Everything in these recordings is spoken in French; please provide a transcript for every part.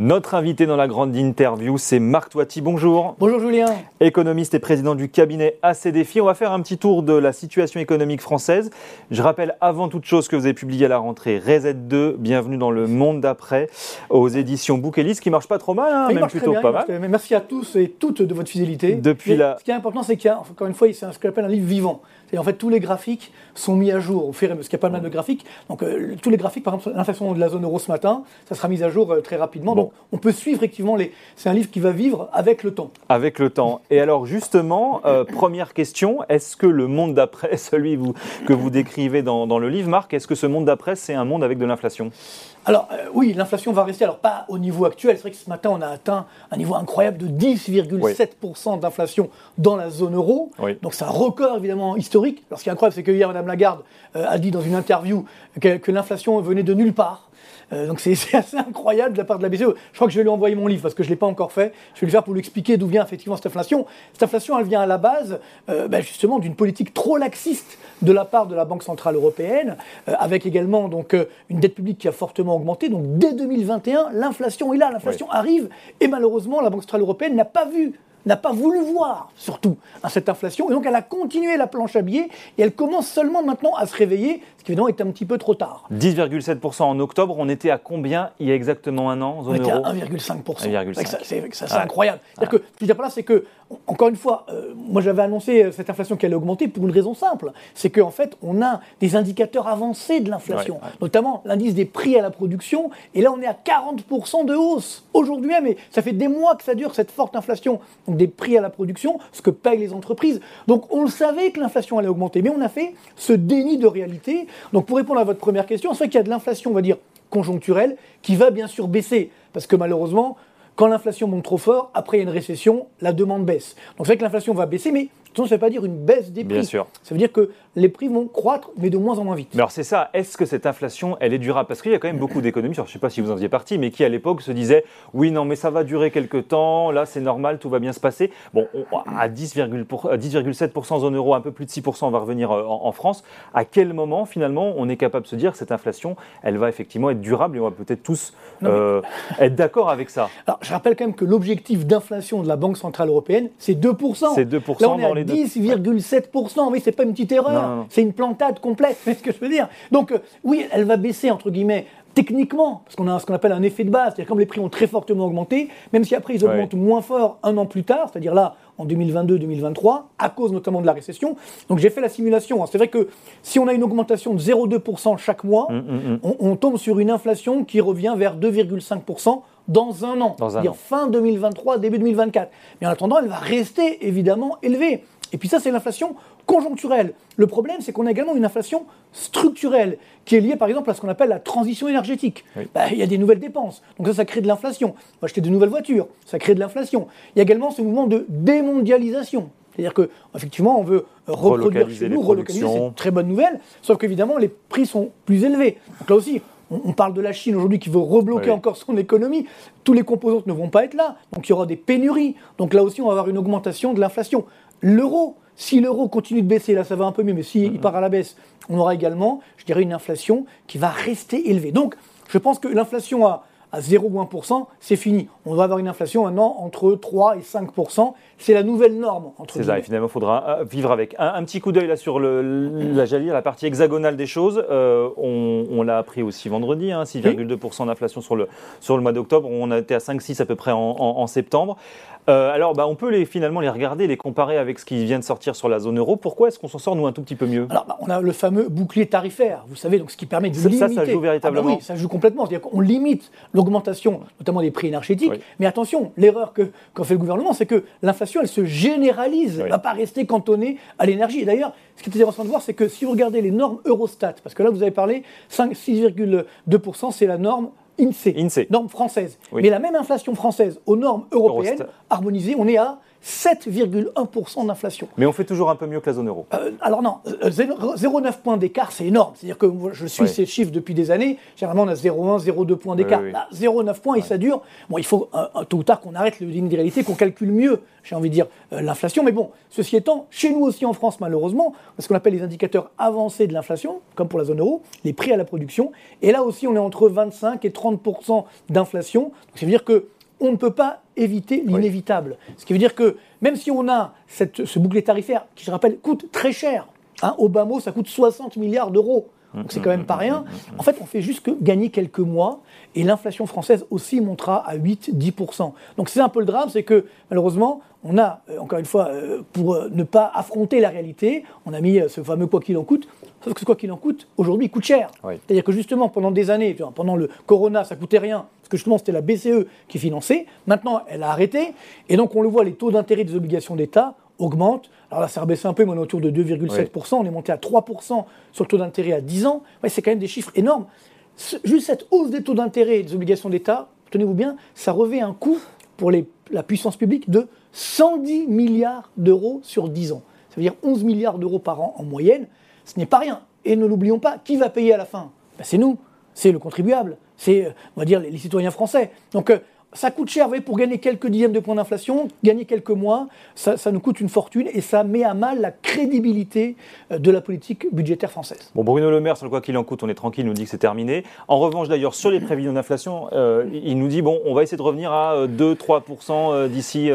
Notre invité dans la grande interview, c'est Marc Toiti. Bonjour. Bonjour Julien. Économiste et président du cabinet AC Défi. On va faire un petit tour de la situation économique française. Je rappelle avant toute chose que vous avez publié à la rentrée Reset 2, Bienvenue dans le monde d'après, aux éditions Bouquelis, qui marche pas trop mal, hein, même plutôt pas mal. Merci à tous et toutes de votre fidélité. Depuis la... Ce qui est important, c'est qu'il y a, encore une fois, c'est ce qu'on appelle un livre vivant. Et en fait, tous les graphiques sont mis à jour au fur et à mesure, parce qu'il y a pas mal de graphiques. Donc, euh, tous les graphiques, par exemple, l'inflation de la zone euro ce matin, ça sera mis à jour euh, très rapidement. Donc, on peut suivre effectivement les. C'est un livre qui va vivre avec le temps. Avec le temps. Et alors, justement, euh, première question est-ce que le monde d'après, celui vous, que vous décrivez dans, dans le livre, Marc, est-ce que ce monde d'après, c'est un monde avec de l'inflation? Alors oui, l'inflation va rester, alors pas au niveau actuel, c'est vrai que ce matin on a atteint un niveau incroyable de 10,7% d'inflation dans la zone euro, donc c'est un record évidemment historique. Alors ce qui est incroyable, c'est que hier Madame Lagarde a dit dans une interview que l'inflation venait de nulle part. Euh, donc c'est assez incroyable de la part de la BCE. Je crois que je vais lui envoyer mon livre parce que je ne l'ai pas encore fait. Je vais le faire pour lui expliquer d'où vient effectivement cette inflation. Cette inflation, elle vient à la base euh, ben, justement d'une politique trop laxiste de la part de la Banque Centrale Européenne, euh, avec également donc, une dette publique qui a fortement augmenté. Donc dès 2021, l'inflation est là, l'inflation arrive, et malheureusement, la Banque Centrale Européenne n'a pas vu n'a pas voulu voir, surtout, cette inflation. Et donc, elle a continué la planche à billets et elle commence seulement maintenant à se réveiller, ce qui évidemment est un petit peu trop tard. 10,7% en octobre. On était à combien il y a exactement un an On était à 1,5%. C'est incroyable. Ah. Que, ce que je veux dire par là, c'est que, encore une fois, euh, moi j'avais annoncé euh, cette inflation qui allait augmenter pour une raison simple. C'est qu'en fait, on a des indicateurs avancés de l'inflation, notamment l'indice des prix à la production. Et là, on est à 40% de hausse aujourd'hui même. Et ça fait des mois que ça dure, cette forte inflation des prix à la production, ce que payent les entreprises. Donc on le savait que l'inflation allait augmenter, mais on a fait ce déni de réalité. Donc pour répondre à votre première question, c'est vrai qu'il y a de l'inflation, on va dire, conjoncturelle, qui va bien sûr baisser, parce que malheureusement, quand l'inflation monte trop fort, après il y a une récession, la demande baisse. Donc c'est vrai que l'inflation va baisser, mais ça ne veut pas dire une baisse des prix. Bien sûr. Ça veut dire que les prix vont croître, mais de moins en moins vite. Mais alors c'est ça, est-ce que cette inflation, elle est durable? Parce qu'il y a quand même beaucoup d'économies, je ne sais pas si vous en faisiez partie, mais qui à l'époque se disaient, oui, non, mais ça va durer quelques temps, là c'est normal, tout va bien se passer. Bon, à 10,7% zone euro, un peu plus de 6%, on va revenir euh, en, France. À quel moment, finalement, on est capable de se dire que cette inflation, elle va effectivement être durable et on va peut-être tous euh, être d'accord avec ça? Alors, je rappelle quand même que l'objectif d'inflation de la Banque Centrale Européenne, c'est 2%. C'est 2% là, on est dans à 10,7%. Oui, c'est pas une petite erreur. C'est une plantade complète. C'est ce que je veux dire. Donc, euh, oui, elle va baisser, entre guillemets, techniquement, parce qu'on a ce qu'on appelle un effet de base, c'est-à-dire comme les prix ont très fortement augmenté, même si après ils augmentent moins fort un an plus tard, c'est-à-dire là en 2022-2023, à cause notamment de la récession. Donc j'ai fait la simulation. C'est vrai que si on a une augmentation de 0,2% chaque mois, hum, hum, hum. On, tombe sur une inflation qui revient vers 2,5% dans un an, c'est-à-dire fin 2023, début 2024. Mais en attendant, elle va rester évidemment élevée. Et puis ça, c'est l'inflation conjoncturelle. Le problème, c'est qu'on a également une inflation structurelle, qui est liée par exemple à ce qu'on appelle la transition énergétique. Bah, il y a des nouvelles dépenses, donc ça, ça crée de l'inflation. On va acheter de nouvelles voitures, ça crée de l'inflation. Il y a également ce mouvement de démondialisation. C'est-à-dire qu'effectivement, on veut reproduire chez nous, relocaliser, c'est une très bonne nouvelle, sauf qu'évidemment, les prix sont plus élevés. Donc là aussi, on, parle de la Chine aujourd'hui qui veut rebloquer encore son économie. Tous les composants ne vont pas être là, donc il y aura des pénuries. Donc là aussi, on va avoir une augmentation de l'inflation. L'euro, si l'euro continue de baisser, là ça va un peu mieux, mais s'il il part à la baisse, on aura également, je dirais, une inflation qui va rester élevée. Donc, je pense que l'inflation à, à 0 ou 1%, c'est fini. On va avoir une inflation maintenant entre 3 et 5%. C'est la nouvelle norme. C'est ça, et finalement, il faudra euh, vivre avec. Un, petit coup d'œil là sur le, la, la partie hexagonale des choses. Euh, on, l'a appris aussi vendredi, 6,2% hein, d'inflation sur le, sur le mois d'octobre. On a été à 5-6 à peu près en septembre. Euh, alors, bah, on peut les, finalement les regarder, les comparer avec ce qui vient de sortir sur la zone euro. Pourquoi est-ce qu'on s'en sort, nous, un tout petit peu mieux? Alors, bah, on a le fameux bouclier tarifaire, vous savez, donc ce qui permet de ça, limiter... Ça, ça joue véritablement ah, bah Oui, ça joue complètement. C'est-à-dire qu'on limite l'augmentation, notamment des prix énergétiques. Mais attention, l'erreur qu'a fait le gouvernement, c'est que l'inflation, elle se généralise. Elle ne va pas rester cantonnée à l'énergie. Et d'ailleurs, ce qui est intéressant de voir, c'est que si vous regardez les normes Eurostat, parce que là, vous avez parlé, 6,2%, c'est la norme INSEE, norme française. Mais la même inflation française aux normes européennes, harmonisées, on est à 7,1% d'inflation. Mais on fait toujours un peu mieux que la zone euro. Euh, alors non, 0,9 euh, points d'écart, c'est énorme. C'est-à-dire que je suis ces chiffres depuis des années. Généralement, on a 0,1, 0,2 points d'écart. 0,9 points et ça dure. Bon, il faut tôt ou tard qu'on arrête le ligne réalité, qu'on calcule mieux, j'ai envie de dire, euh, l'inflation. Mais bon, ceci étant, chez nous aussi en France, malheureusement, ce qu'on appelle les indicateurs avancés de l'inflation, comme pour la zone euro, les prix à la production. Et là aussi, on est entre 25 et 30 d'inflation. Donc, ça veut dire que on ne peut pas éviter l'inévitable. Ce qui veut dire que même si on a cette, ce bouclier tarifaire, qui je rappelle coûte très cher, hein, au bas mot ça coûte 60 milliards d'euros, donc c'est quand même pas rien. En fait, on fait juste que gagner quelques mois et l'inflation française aussi montera à 8-10%. Donc c'est un peu le drame, c'est que malheureusement, on a, euh, encore une fois, euh, pour euh, ne pas affronter la réalité, on a mis ce fameux quoi qu'il en coûte. Sauf que ce quoi qu'il en coûte, aujourd'hui, coûte cher. C'est-à-dire que justement, pendant des années, pendant le Corona, ça coûtait rien, parce que justement, c'était la BCE qui finançait. Maintenant, elle a arrêté. Et donc, on le voit, les taux d'intérêt des obligations d'État augmentent. Alors là, ça a rebaissé un peu, mais on est autour de 2,7%. On est monté à 3% sur le taux d'intérêt à 10 ans. c'est quand même des chiffres énormes. Juste cette hausse des taux d'intérêt des obligations d'État, tenez-vous bien, ça revêt un coût pour la puissance publique de 110 milliards d'euros sur 10 ans. Ça veut dire 11 milliards d'euros par an en moyenne. Ce n'est pas rien. Et ne l'oublions pas, qui va payer à la fin? Ben, C'est nous, c'est le contribuable, c'est, euh, on va dire, les, citoyens français. Donc, euh, ça coûte cher, vous voyez, pour gagner quelques dixièmes de points d'inflation, gagner quelques mois, ça, nous coûte une fortune et ça met à mal la crédibilité euh, de la politique budgétaire française. Bon, Bruno Le Maire, sur le quoi qu'il en coûte, on est tranquille, il nous dit que c'est terminé. En revanche, d'ailleurs, sur les prévisions d'inflation, euh, il nous dit, bon, on va essayer de revenir à 2-3% euh, d'ici,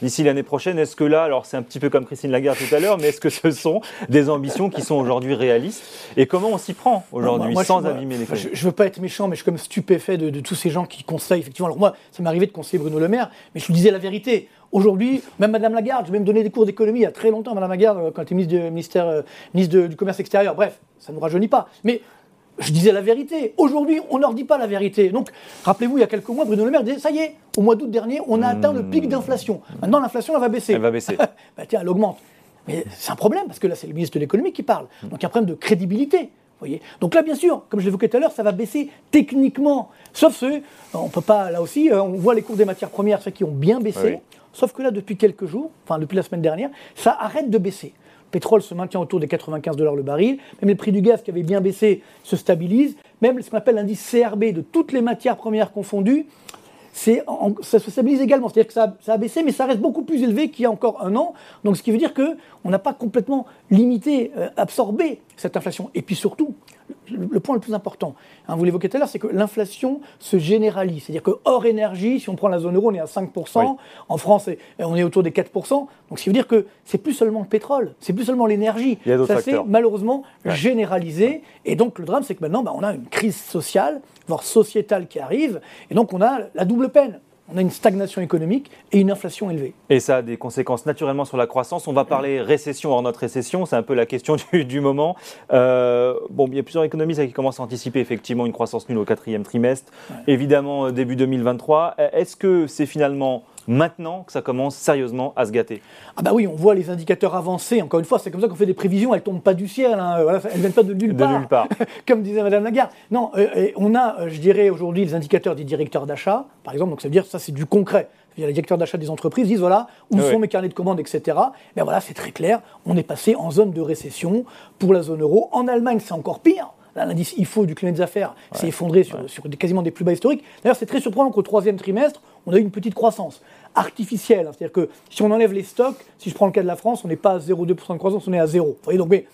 d'ici l'année prochaine. Est-ce que là, alors c'est un petit peu comme Christine Lagarde tout à l'heure, mais est-ce que ce sont des ambitions qui sont aujourd'hui réalistes? Et comment on s'y prend aujourd'hui, sans abîmer les Je ne veux pas être méchant, mais je suis comme stupéfait de, de tous ces gens qui conseillent, effectivement. Alors moi, ça m'est arrivé de conseiller Bruno Le Maire, mais je lui disais la vérité. Aujourd'hui, même Madame Lagarde, j'ai même donné des cours d'économie il y a très longtemps, Madame Lagarde, euh, quand elle était ministre, ministère, euh, ministre du Commerce extérieur. Bref, ça ne nous rajeunit pas. Mais je disais la vérité. Aujourd'hui, on ne leur dit pas la vérité. Donc, rappelez-vous, il y a quelques mois, Bruno Le Maire disait ça y est, au mois d'août dernier, on a atteint le pic d'inflation. Maintenant, l'inflation, elle va baisser. Elle va baisser. bah, tiens, elle augmente. Mais c'est un problème, parce que là, c'est le ministre de l'économie qui parle. Donc, il y a un problème de crédibilité. Donc là, bien sûr, comme je l'évoquais tout à l'heure, ça va baisser techniquement. Sauf ce, on peut pas, là aussi, euh, on voit les cours des matières premières, ceux qui ont bien baissé. Sauf que là, depuis quelques jours, enfin depuis la semaine dernière, ça arrête de baisser. Le pétrole se maintient autour des 95 dollars le baril. Même les prix du gaz qui avaient bien baissé se stabilisent. Même ce qu'on appelle l'indice CRB de toutes les matières premières confondues, ça se stabilise également. C'est-à-dire que ça, a baissé, mais ça reste beaucoup plus élevé qu'il y a encore un an. Donc, ce qui veut dire qu'on n'a pas complètement limité, euh, absorbé cette inflation. Et puis surtout, le, point le plus important, hein, vous l'évoquez tout à l'heure, c'est que l'inflation se généralise. C'est-à-dire que hors énergie, si on prend la zone euro, on est à 5%, en France, on est autour des 4%. Donc ce qui veut dire que c'est plus seulement le pétrole, c'est plus seulement l'énergie. Ça s'est malheureusement généralisé. Et donc le drame, c'est que maintenant, bah, on a une crise sociale, voire sociétale qui arrive. Et donc on a la double peine on a une stagnation économique et une inflation élevée. Et ça a des conséquences naturellement sur la croissance. On va parler récession hors notre récession, c'est un peu la question du, moment. Euh, bon, il y a plusieurs économistes qui commencent à anticiper effectivement une croissance nulle au quatrième trimestre, évidemment euh, début 2023. Est-ce que c'est finalement maintenant que ça commence sérieusement à se gâter. Ah bah oui, on voit les indicateurs avancés. Encore une fois, c'est comme ça qu'on fait des prévisions. Elles tombent pas du ciel. Hein. Voilà, elles viennent pas de nulle part. De nulle part. comme disait Madame Lagarde. Non, euh, on a, euh, je dirais aujourd'hui, les indicateurs des directeurs d'achat, par exemple. Donc ça veut dire ça, c'est du concret. Les directeurs d'achat des entreprises disent voilà où sont mes carnets de commandes, etc. Ben voilà, c'est très clair. On est passé en zone de récession pour la zone euro. En Allemagne, c'est encore pire. L'indice IFO du climat des affaires s'est effondré sur, quasiment des plus bas historiques. D'ailleurs, c'est très surprenant qu'au troisième trimestre, on a eu une petite croissance artificielle. C'est-à-dire que si on enlève les stocks, si je prends le cas de la France, on n'est pas à 0,2% de croissance, on est à 0. Vous voyez, donc, mais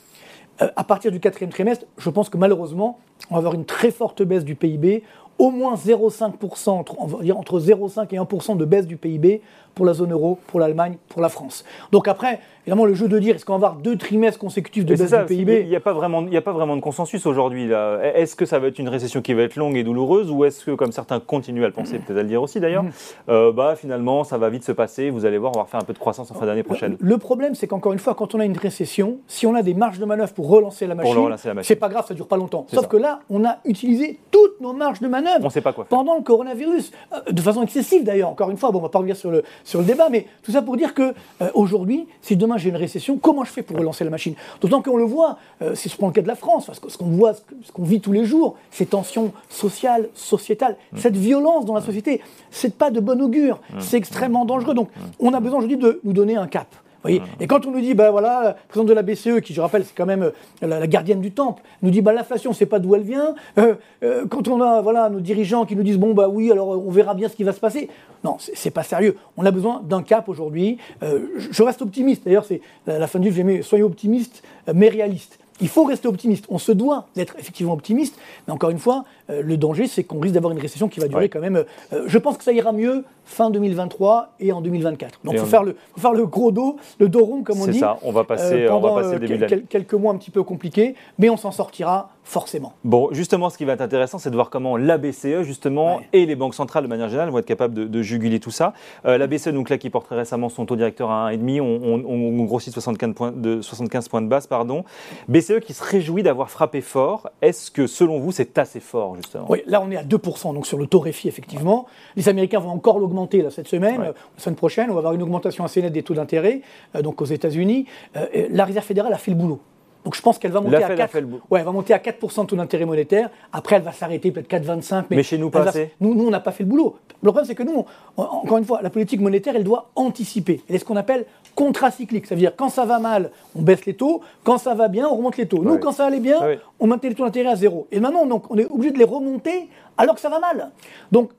euh, à partir du quatrième trimestre, je pense que malheureusement, on va avoir une très forte baisse du PIB, au moins 0,5%, entre, on va dire entre 0,5 et 1% de baisse du PIB pour la zone euro, pour l'Allemagne, pour la France. Donc après, évidemment, le jeu de dire est-ce qu'on va avoir deux trimestres consécutifs de baisse du PIB Il n'y a, pas vraiment, a pas vraiment de consensus aujourd'hui. Est-ce que ça va être une récession qui va être longue et douloureuse ou est-ce que, comme certains continuent à le penser, peut-être à le dire aussi d'ailleurs, mm. euh, bah, finalement, ça va vite se passer, vous allez voir, on va refaire un peu de croissance en fin d'année prochaine Le problème, c'est qu'encore une fois, quand on a une récession, si on a des marges de manœuvre pour relancer la machine, c'est pas grave, ça dure pas longtemps. Sauf que là, on a utilisé toutes nos marges de manœuvre on sait pas quoi pendant le coronavirus, euh, de façon excessive d'ailleurs, encore une fois, bon, on va pas revenir sur le, sur le débat, mais tout ça pour dire que euh, aujourd'hui, si demain j'ai une récession, comment je fais pour relancer la machine? D'autant qu'on le voit, euh, si je prends le cas de la France, parce que ce qu'on voit, ce qu'on vit tous les jours, ces tensions sociales, sociétales, mm. cette violence dans la société, c'est pas de bon augure, mm. c'est extrêmement dangereux. Donc, on a besoin aujourd'hui de nous donner un cap. Et quand on nous dit, ben voilà, la présidente de la BCE, qui je rappelle, c'est quand même euh, la, gardienne du temple, nous dit, bah l'inflation, c'est pas d'où elle vient. Euh, euh, quand on a voilà, nos dirigeants qui nous disent, bon, bah oui, alors on verra bien ce qui va se passer. Non, c'est pas sérieux. On a besoin d'un cap aujourd'hui. je reste optimiste. D'ailleurs, c'est la, fin du livre, j'ai soyez optimiste, mais réaliste. Il faut rester optimiste. On se doit d'être effectivement optimiste. Mais encore une fois, euh, le danger, c'est qu'on risque d'avoir une récession qui va durer quand même. Euh, je pense que ça ira mieux fin 2023 et en 2024. Donc il faut, faire le, faire le gros dos, le dos rond, comme on dit. C'est ça, on va passer, euh, on va passer début quelques mois un petit peu compliqués, mais on s'en sortira forcément. Bon, justement, ce qui va être intéressant, c'est de voir comment la BCE, justement, et les banques centrales, de manière générale, vont être capables de, juguler tout ça. la BCE, donc là, qui porterait récemment son taux directeur à 1,5, on, on, grossit 75 points, de, 75 points de base. Pardon. BCE qui se réjouit d'avoir frappé fort. Est-ce que, selon vous, c'est assez fort, justement? Oui, là, on est à 2%, donc sur le taux réfi, effectivement. Les Américains vont encore l'augmenter cette semaine. La semaine prochaine, on va avoir une augmentation assez nette des taux d'intérêt, euh, donc aux États-Unis. Euh, la Réserve fédérale a fait le boulot. Donc je pense qu'elle va monter à 4. Ouais, elle va monter à 4% de taux d'intérêt monétaire. Après, elle va s'arrêter peut-être 4,25. Mais, mais chez nous, pas assez. Nous, nous, on n'a pas fait le boulot. Le problème, c'est que nous, encore une fois, la politique monétaire, elle doit anticiper. Elle est ce qu'on appelle contracyclique. Ça veut dire quand ça va mal, on baisse les taux. Quand ça va bien, on remonte les taux. Nous, quand ça allait bien, on maintenait les taux d'intérêt à zéro. Et maintenant, donc, on est obligé de les remonter alors que ça va mal. Donc,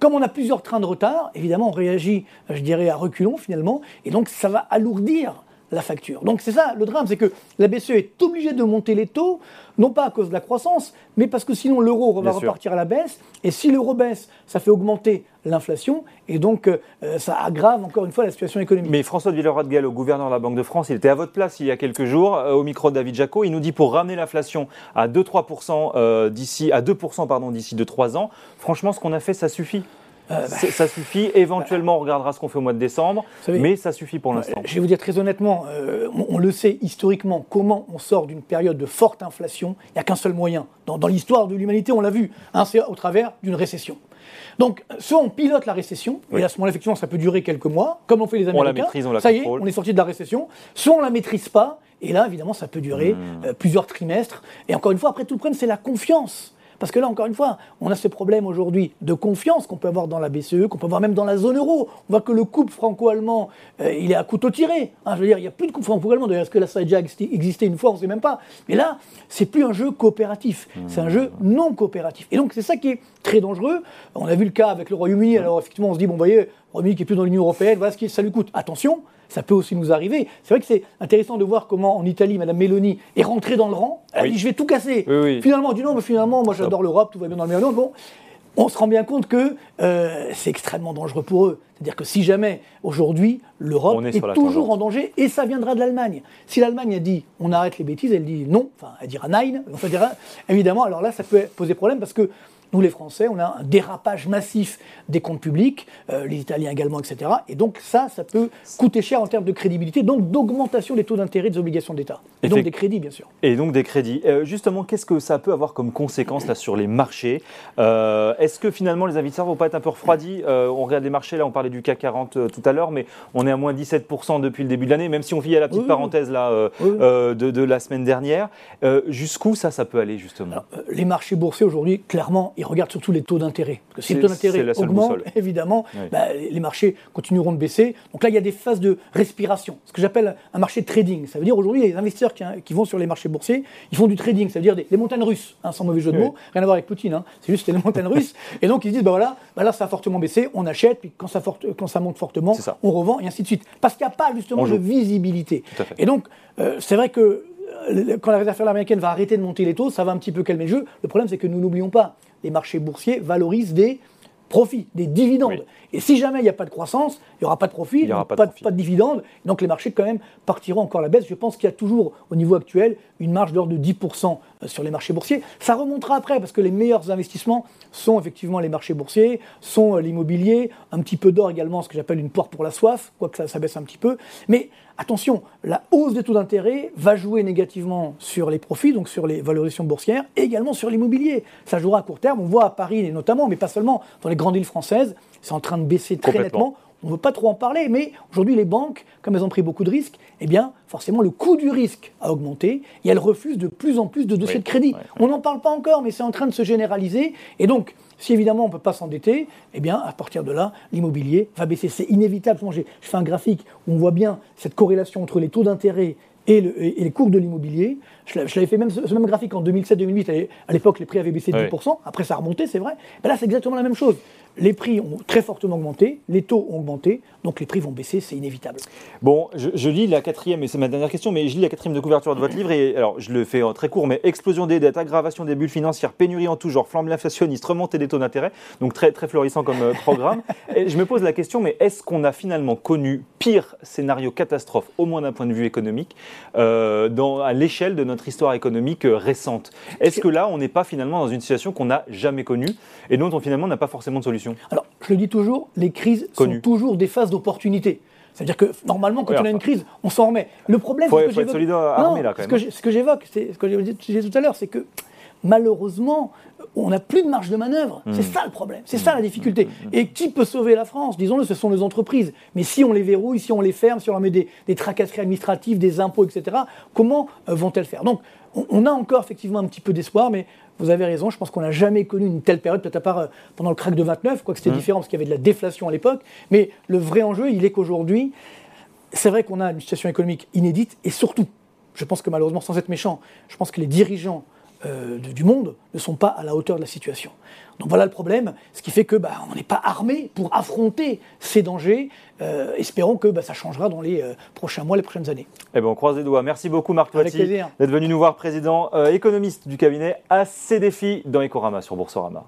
comme on a plusieurs trains de retard, évidemment, on réagit, je dirais, à reculons finalement, et donc ça va alourdir la facture. Donc c'est ça le drame, c'est que la BCE est obligée de monter les taux, non pas à cause de la croissance, mais parce que sinon l'euro va repartir à la baisse, et si l'euro baisse, ça fait augmenter l'inflation, et donc euh, ça aggrave encore une fois la situation économique. Mais François de Villeroy de gouverneur de la Banque de France, il était à votre place il y a quelques jours, euh, au micro de David Jaco, il nous dit pour ramener l'inflation à 2-3% euh, d'ici, à 2% pardon, d'ici 2-3 ans, franchement ce qu'on a fait, ça suffit euh, bah, ça suffit. Éventuellement, on regardera ce qu'on fait au mois de décembre, mais ça suffit pour l'instant. Je vais vous dire très honnêtement, euh, on, le sait historiquement, comment on sort d'une période de forte inflation. Il n'y a qu'un seul moyen. Dans, l'histoire de l'humanité, on l'a vu, hein, c'est au travers d'une récession. Donc, soit on pilote la récession, et à ce moment-là, effectivement, ça peut durer quelques mois, comme on fait les Américains. On la maîtrise, on la Ça y est, on est sorti de la récession. Soit on la maîtrise pas, et là, évidemment, ça peut durer hmm. euh, plusieurs trimestres. Et encore une fois, après tout le problème, c'est la confiance. Parce que là, encore une fois, on a ce problème aujourd'hui de confiance qu'on peut avoir dans la BCE, qu'on peut avoir même dans la zone euro. On voit que le couple franco-allemand, euh, il est à couteau tiré. Hein. je veux dire, il n'y a plus de couple franco-allemand. D'ailleurs, est-ce que là, ça a déjà existé une fois On ne sait même pas. Mais là, c'est plus un jeu coopératif. C'est un jeu non coopératif. Et donc, c'est ça qui est très dangereux. On a vu le cas avec le Royaume-Uni. Alors, effectivement, on se dit, bon, vous voyez, le Royaume-Uni qui est plus dans l'Union européenne, voilà ce que ça lui coûte. Attention, ça peut aussi nous arriver. C'est vrai que c'est intéressant de voir comment en Italie, Mme Meloni est rentrée dans le rang. Elle a dit je vais tout casser. Finalement, elle dit non, mais finalement, moi j'adore l'Europe, tout va bien dans le meilleur Bon, on se rend bien compte que euh, c'est extrêmement dangereux pour eux. C'est-à-dire que si jamais aujourd'hui l'Europe est, toujours en danger, et ça viendra de l'Allemagne. Si l'Allemagne a dit on arrête les bêtises, elle dit non, enfin elle dira nine, enfin, évidemment, alors là ça peut poser problème parce que nous, les Français, on a un dérapage massif des comptes publics, euh, les Italiens également, etc. Et donc ça, ça peut coûter cher en termes de crédibilité, donc d'augmentation des taux d'intérêt des obligations d'État. Et, donc des crédits, bien sûr. Et donc des crédits. Euh, justement, qu'est-ce que ça peut avoir comme conséquence là, sur les marchés? Euh, Est-ce que finalement les investisseurs ne vont pas être un peu refroidis? On regarde les marchés, là on parlait du CAC 40 tout à l'heure, mais on est à moins 17% depuis le début de l'année, même si on vit à la petite parenthèse là, de, la semaine dernière. Jusqu'où ça, ça peut aller justement? Les marchés boursiers aujourd'hui, clairement, ils regardent surtout les taux d'intérêt. Parce que si les taux d'intérêt augmentent, évidemment, bah, les marchés continueront de baisser. Donc là, il y a des phases de respiration, ce que j'appelle un marché de trading. Ça veut dire aujourd'hui, les investisseurs qui, vont sur les marchés boursiers, ils font du trading, ça veut dire des, les montagnes russes, hein, sans mauvais jeu de mots, rien à voir avec Poutine, hein. c'est juste les montagnes russes. Et donc ils disent, bah voilà, bah là ça a fortement baissé, on achète, puis quand ça, quand ça monte fortement, on revend, et ainsi de suite. Parce qu'il n'y a pas justement de visibilité. Et donc, euh, c'est vrai que quand la réserve fédérale américaine va arrêter de monter les taux, ça va un petit peu calmer le jeu. Le problème, c'est que nous n'oublions pas, les marchés boursiers valorisent des profits, des dividendes. Et si jamais il n'y a pas de croissance, il n'y aura pas de profit, il n'y aura pas, de, pas, de dividendes. Donc les marchés quand même partiront encore à la baisse. Je pense qu'il y a toujours au niveau actuel une marge d'ordre de 10% euh, sur les marchés boursiers. Ça remontera après parce que les meilleurs investissements sont effectivement les marchés boursiers, sont euh, l'immobilier, un petit peu d'or également, ce que j'appelle une porte pour la soif, quoique ça, ça baisse un petit peu. Mais attention, la hausse des taux d'intérêt va jouer négativement sur les profits, donc sur les valorisations boursières, et également sur l'immobilier. Ça jouera à court terme. On voit à Paris, et notamment, mais pas seulement, dans les grandes villes françaises, c'est en train de baisser très nettement. On ne veut pas trop en parler, mais aujourd'hui, les banques, comme elles ont pris beaucoup de risques, eh bien, forcément, le coût du risque a augmenté et elles refusent de plus en plus de dossiers de crédit. On n'en parle pas encore, mais c'est en train de se généraliser. Et donc, si évidemment on ne peut pas s'endetter, eh bien, à partir de là, l'immobilier va baisser. C'est inévitable. je fais un graphique où on voit bien cette corrélation entre les taux d'intérêt et, les cours de l'immobilier. Je l'avais fait même ce, même graphique en 2007-2008. À l'époque, les prix avaient baissé de 10%. Après, ça a remonté, c'est vrai. Mais là, c'est exactement la même chose les prix ont très fortement augmenté, les taux ont augmenté, donc les prix vont baisser, c'est inévitable. Bon, je, lis la quatrième, et c'est ma dernière question, mais je lis la quatrième de couverture de votre livre, et alors je le fais en très court, mais explosion des dettes, aggravation des bulles financières, pénurie en tout genre, flambe inflationniste, remontée des taux d'intérêt, donc très, très florissant comme euh, programme. et je me pose la question, mais est-ce qu'on a finalement connu pire scénario catastrophe, au moins d'un point de vue économique, euh, dans, à l'échelle de notre histoire économique euh, récente? Est-ce que là, on n'est pas finalement dans une situation qu'on n'a jamais connue, et dont on finalement n'a pas forcément de solution? Alors, je le dis toujours, les crises sont toujours des phases d'opportunité. C'est-à-dire que normalement, quand on a une crise, on s'en remet. Le problème, c'est que être armé, là, quand même. Ce que j'évoque, c'est ce que j'ai dit tout à l'heure, c'est que malheureusement, on n'a plus de marge de manœuvre. C'est hmm. ça le problème, c'est ça la difficulté. Hmm. Et qui peut sauver la France? Disons-le, ce sont les entreprises. Mais si on les verrouille, si on les ferme, si on leur met des, tracasseries administratives, des impôts, etc., comment euh, vont-elles faire? Donc, on, a encore effectivement un petit peu d'espoir, mais vous avez raison, je pense qu'on n'a jamais connu une telle période, peut-être à part euh, pendant le crack de 29, quoique c'était mmh. différent parce qu'il y avait de la déflation à l'époque. Mais le vrai enjeu, il est qu'aujourd'hui, c'est vrai qu'on a une situation économique inédite et surtout, je pense que malheureusement, sans être méchant, je pense que les dirigeants euh, du monde ne sont pas à la hauteur de la situation. Donc voilà le problème, ce qui fait que bah, on n'est pas armé pour affronter ces dangers. Euh, espérons que bah, ça changera dans les euh, prochains mois, les prochaines années. Eh ben, on croise les doigts. Merci beaucoup Marc Toiti d'être venu nous voir, président économiste du cabinet à ces défis dans Ecorama sur Boursorama.